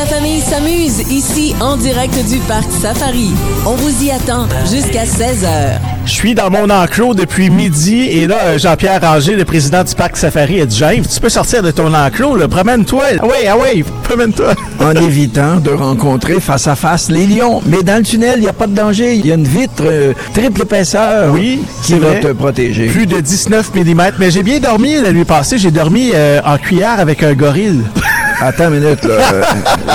la famille s'amuse ici en direct du parc Safari. On vous y attend jusqu'à 16h. Je suis dans mon enclos depuis midi et là, euh, Jean-Pierre Ranger, le président du parc Safari, a dit James, tu peux sortir de ton enclos, là, promène-toi. Ah oui, ah oui, promène-toi. en évitant de rencontrer face à face les lions. Mais dans le tunnel, il n'y a pas de danger. Il y a une vitre euh, triple épaisseur Oui, qui va vrai. te protéger. Plus de 19 mm. Mais j'ai bien dormi la nuit passée. J'ai dormi euh, en cuillère avec un gorille. Attends une minute, là. Euh,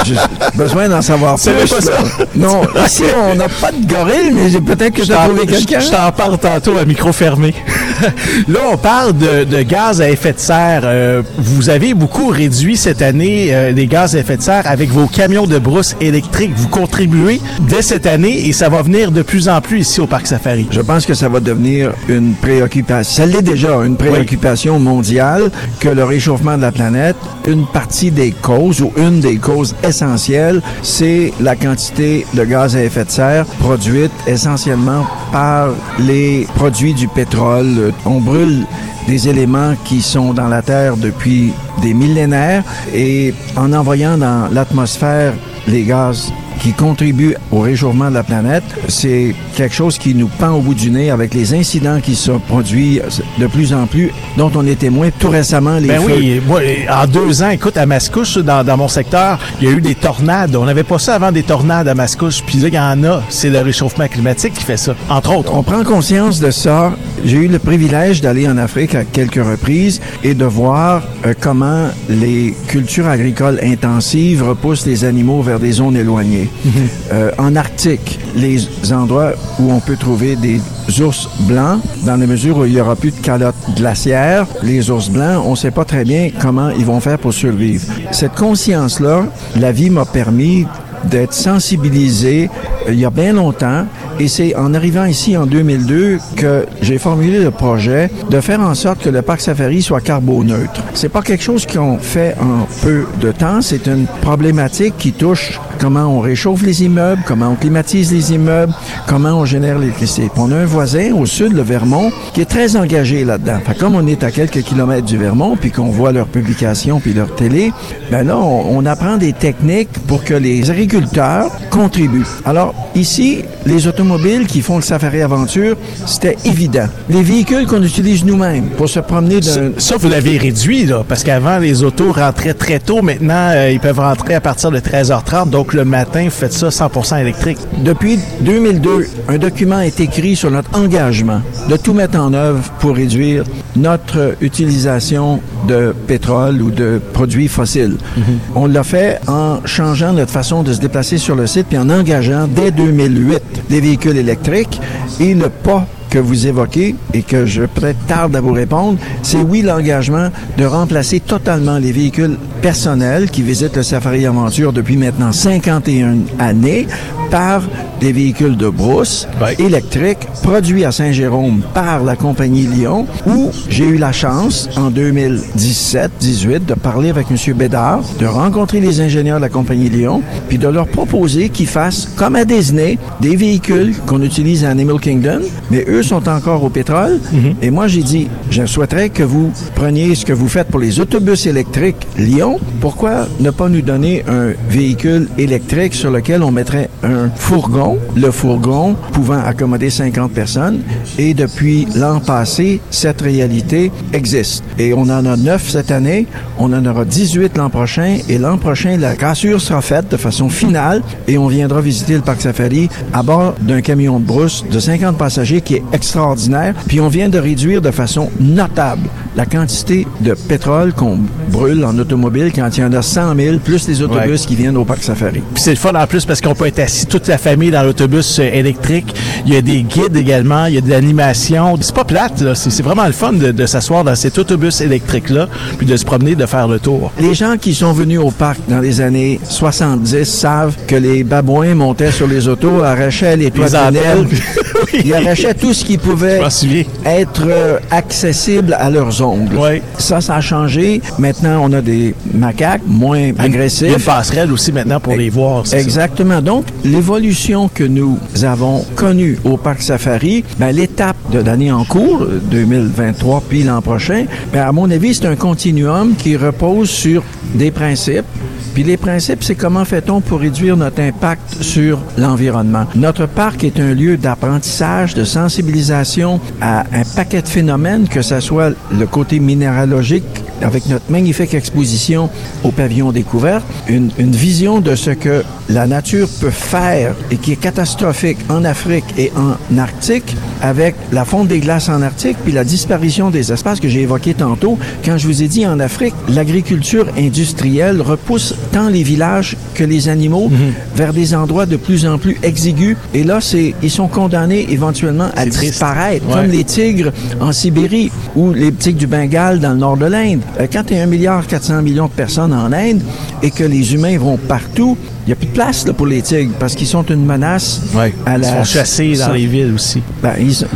J'ai besoin d'en savoir C'est plus. pas ça. Non, ici, on n'a pas de gorille, mais j'ai- peut-être que Je j'ai t'en- trouvé quelqu'un. je t'en parle tantôt à micro fermé. Là, on parle de, de gaz à effet de serre. Euh, vous avez beaucoup réduit cette année euh, les gaz à effet de serre avec vos camions de brousse électriques. Vous contribuez dès cette année et ça va venir de plus en plus ici au Parc Safari. Je pense que ça va devenir une préoccupation. Ça l'est déjà, une préoccupation mondiale que le réchauffement de la planète, une partie des causes ou une des causes essentielles, c'est la quantité de gaz à effet de serre produite essentiellement par les produits du pétrole. On brûle des éléments qui sont dans la Terre depuis des millénaires et en envoyant dans l'atmosphère les gaz qui contribuent au réchauffement de la planète, c'est quelque chose qui nous pend au bout du nez avec les incidents qui se produisent de plus en plus, dont on est témoin tout récemment les Ben feux. oui, moi, en deux ans, écoute, à Mascouche, dans, dans mon secteur, il y a eu des tornades. On n'avait pas ça avant des tornades à Mascouche. Puis là, il y en a. C'est le réchauffement climatique qui fait ça, entre autres. On prend conscience de ça. J'ai eu le privilège d'aller en Afrique à quelques reprises et de voir euh, comment les cultures agricoles intensives repoussent les animaux vers des zones éloignées. Euh, en Arctique, les endroits où on peut trouver des ours blancs, dans la mesure où il n'y aura plus de calotte glaciaire, les ours blancs, on ne sait pas très bien comment ils vont faire pour survivre. Cette conscience-là, la vie m'a permis d'être sensibilisé euh, il y a bien longtemps et c'est en arrivant ici en 2002 que j'ai formulé le projet de faire en sorte que le parc safari soit carboneutre. C'est pas quelque chose qu'on fait en peu de temps, c'est une problématique qui touche comment on réchauffe les immeubles, comment on climatise les immeubles, comment on génère l'électricité. On a un voisin au sud, le Vermont, qui est très engagé là-dedans. Comme on est à quelques kilomètres du Vermont, puis qu'on voit leurs publications puis leur télé, ben là, on, on apprend des techniques pour que les agriculteurs contribuent. Alors, ici, les automobiles qui font le safari aventure, c'était évident. Les véhicules qu'on utilise nous-mêmes pour se promener Ça, d'un... ça, vous l'avez réduit, là, parce qu'avant, les autos rentraient très tôt. Maintenant, euh, ils peuvent rentrer à partir de 13h30. Donc, le matin, vous faites ça 100 électrique. Depuis 2002, un document est écrit sur notre engagement de tout mettre en œuvre pour réduire notre utilisation de pétrole ou de produits fossiles. On l'a fait en changeant notre façon de se déplacer sur le site puis en engageant dès 2008 des véhicules électriques et le pas que vous évoquez et que je peut-être tarde à vous répondre, c'est oui l'engagement de remplacer totalement les véhicules personnels qui visitent le Safari Aventure depuis maintenant 51 années par des véhicules de brousse électriques produits à Saint-Jérôme par la compagnie Lyon où j'ai eu la chance en 2017-18 de parler avec M. Bédard, de rencontrer les ingénieurs de la compagnie Lyon puis de leur proposer qu'ils fassent comme à Disney des véhicules qu'on utilise à Animal Kingdom mais eux sont encore au pétrole. Et moi j'ai dit je souhaiterais que vous preniez ce que vous faites pour les autobus électriques Lyon pourquoi ne pas nous donner un véhicule électrique sur lequel on mettrait un fourgon, le fourgon pouvant accommoder 50 personnes? Et depuis l'an passé, cette réalité existe. Et on en a 9 cette année, on en aura 18 l'an prochain. Et l'an prochain, la cassure sera faite de façon finale et on viendra visiter le parc safari à bord d'un camion de brousse de 50 passagers qui est extraordinaire. Puis on vient de réduire de façon notable la quantité de pétrole qu'on brûle en automobile quand il y en a 100 000, plus les autobus Ouais. qui viennent au parc safari. Puis c'est le fun en plus parce qu'on peut être assis toute la famille dans l'autobus euh, électrique. Il y a des guides également, il y a de l'animation. C'est pas plate, là. C'est c'est vraiment le fun de, de s'asseoir dans cet autobus électrique-là, puis de se promener, de faire le tour. Les gens qui sont venus au parc dans les années 70 savent que les babouins montaient sur les autos, arrachaient les toits Les de. Oui. ils arrachaient tout ce qui pouvait être euh, accessible à leurs ongles. Ça, ça a changé. Maintenant, on a des macaques moins Il y a une agressifs. passerelle aussi maintenant pour les voir. ça. Exactement. Donc, l'évolution que nous avons connue au Parc Safari, ben, l'étape de l'année en cours, euh, 2023 puis l'an prochain, ben, à mon avis, c'est un continuum qui repose sur des principes Puis les principes, c'est comment fait-on pour réduire notre impact sur l'environnement. Notre parc est un lieu d'apprentissage, de sensibilisation à un paquet de phénomènes, que ce soit le côté minéralogique, avec notre magnifique exposition au pavillon découverte, une, une vision de ce que la nature peut faire et qui est catastrophique en Afrique et en Arctique, avec la fonte des glaces en Arctique, puis la disparition des espaces que j'ai évoqués tantôt. Quand je vous ai dit en Afrique, l'agriculture industrielle repousse tant les villages que les animaux vers des endroits de plus en plus exigus. Et là, c'est ils sont condamnés éventuellement à disparaître, Ouais. comme les tigres en Sibérie ou les tigres du Bengale dans le nord de l'Inde. Euh, Quand il y a 1 milliard 400 millions de personnes en Inde et que les humains vont partout, il n'y a plus de place là, pour les tigres parce qu'ils sont une menace Ouais. à Ils la... sont chassés dans les villes aussi. ben, ils, sont-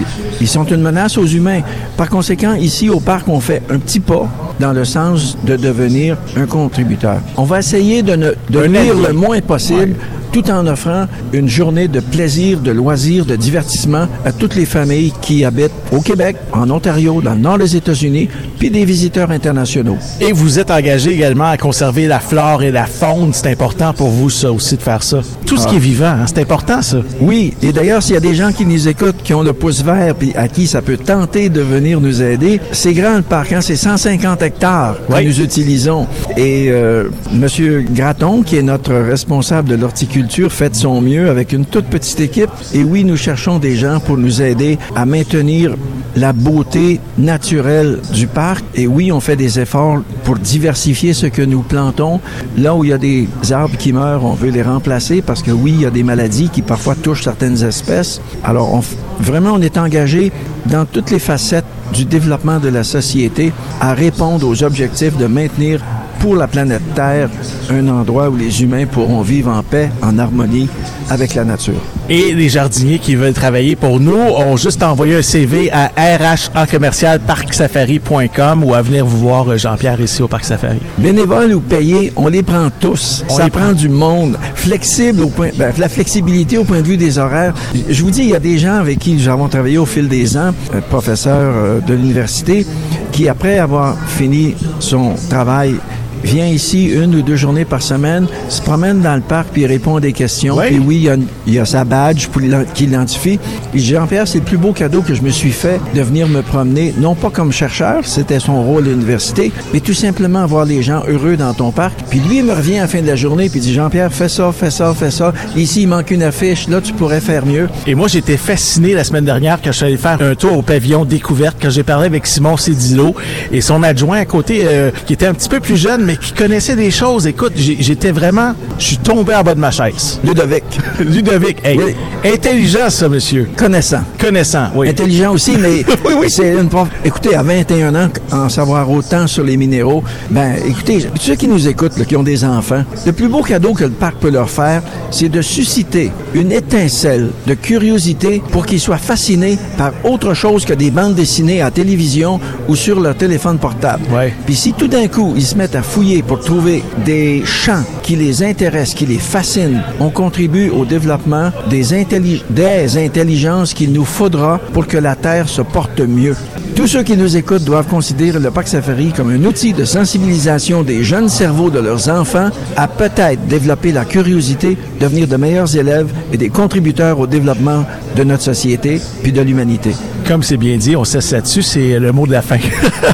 ils sont une menace aux humains. Par conséquent, ici au parc, on fait un petit pas dans le sens de devenir un contributeur. On va essayer de ne de allié. le moins possible tout en offrant une journée de plaisir, de loisirs, de divertissement à toutes les familles qui habitent au Québec, en Ontario, dans le nord des États-Unis, puis des visiteurs internationaux. Et vous êtes engagé également à conserver la flore et la faune. C'est important pour vous, ça aussi, de faire ça. Tout ce qui est vivant, hein, c'est important, ça. Oui, et d'ailleurs, s'il y a des gens qui nous écoutent, qui ont le pouce vert, puis à qui ça peut tenter de venir nous aider, c'est grand le parc, hein, c'est 150 hectares que Oui. nous utilisons. Et euh, Monsieur Graton, qui est notre responsable de l'horticulture, fait de son mieux avec une toute petite équipe. Et oui, nous cherchons des gens pour nous aider à maintenir la beauté naturelle du parc. Et oui, on fait des efforts pour diversifier ce que nous plantons. Là où il y a des arbres qui meurent, on veut les remplacer parce que oui, il y a des maladies qui parfois touchent certaines espèces. Alors, vraiment, on est engagé dans toutes les facettes du développement de la société à répondre aux objectifs de maintenir pour la planète Terre un endroit où les humains pourront vivre en paix, en harmonie avec la nature. Et les jardiniers qui veulent travailler pour nous ont juste envoyé un CV à rh.commercial.parcsafari.com ou à venir vous voir, euh, Jean-Pierre, ici au Parc Safari. Bénévoles ou payés, on les prend tous. On Ça les prend, prend. du monde. Flexible au point, ben, la flexibilité au point de vue des horaires. Je vous dis, il y a des gens avec qui nous avons travaillé au fil des ans, un professeur euh, de l'université, qui après avoir fini son travail vient ici une ou deux journées par semaine, se promène dans le parc puis répond à des questions. Oui. Puis oui, il y a, il y a sa badge pour qui l'identifie. Puis Jean-Pierre, c'est le plus beau cadeau que je me suis fait de venir me promener, non pas comme chercheur, c'était son rôle à l'université, mais tout simplement voir les gens heureux dans ton parc. Puis lui, il me revient à la fin de la journée puis il dit Jean-Pierre, fais ça, fais ça, fais ça. Ici, il manque une affiche. Là, tu pourrais faire mieux. Et moi, j'étais fasciné la semaine dernière quand je suis allé faire un tour au pavillon découverte, quand j'ai parlé avec Simon Cédillo et son adjoint à côté, euh, qui était un petit peu plus jeune, mais qui connaissait des choses. Écoute, j'étais vraiment... Je suis tombé en bas de ma chaise. Ludovic, Ludovic, hey, Oui. intelligent, ça, monsieur. connaissant. Connaissant, oui. Intelligent aussi, mais c'est une prof. Écoutez, à 21 ans, en savoir autant sur les minéraux, ben, écoutez, ceux qui nous écoutent, là, qui ont des enfants, le plus beau cadeau que le parc peut leur faire, c'est de susciter une étincelle de curiosité pour qu'ils soient fascinés par autre chose que des bandes dessinées à la télévision ou sur leur téléphone portable. Ouais. Puis si tout d'un coup, ils se mettent à fouiller pour trouver des champs qui les intéressent, qui les fascinent, on contribue au développement des, intelli- des intelligences qu'il nous faudra pour que la Terre se porte mieux. Tous ceux qui nous écoutent doivent considérer le Parc Safari comme un outil de sensibilisation des jeunes cerveaux de leurs enfants à peut-être développer la curiosité, devenir de meilleurs élèves et des contributeurs au développement de notre société puis de l'humanité. Comme c'est bien dit, on cesse là-dessus, c'est le mot de la fin.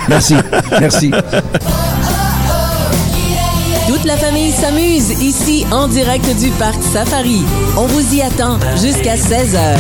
Merci. Merci. Famille s'amuse ici en direct du Parc Safari. On vous y attend jusqu'à 16h.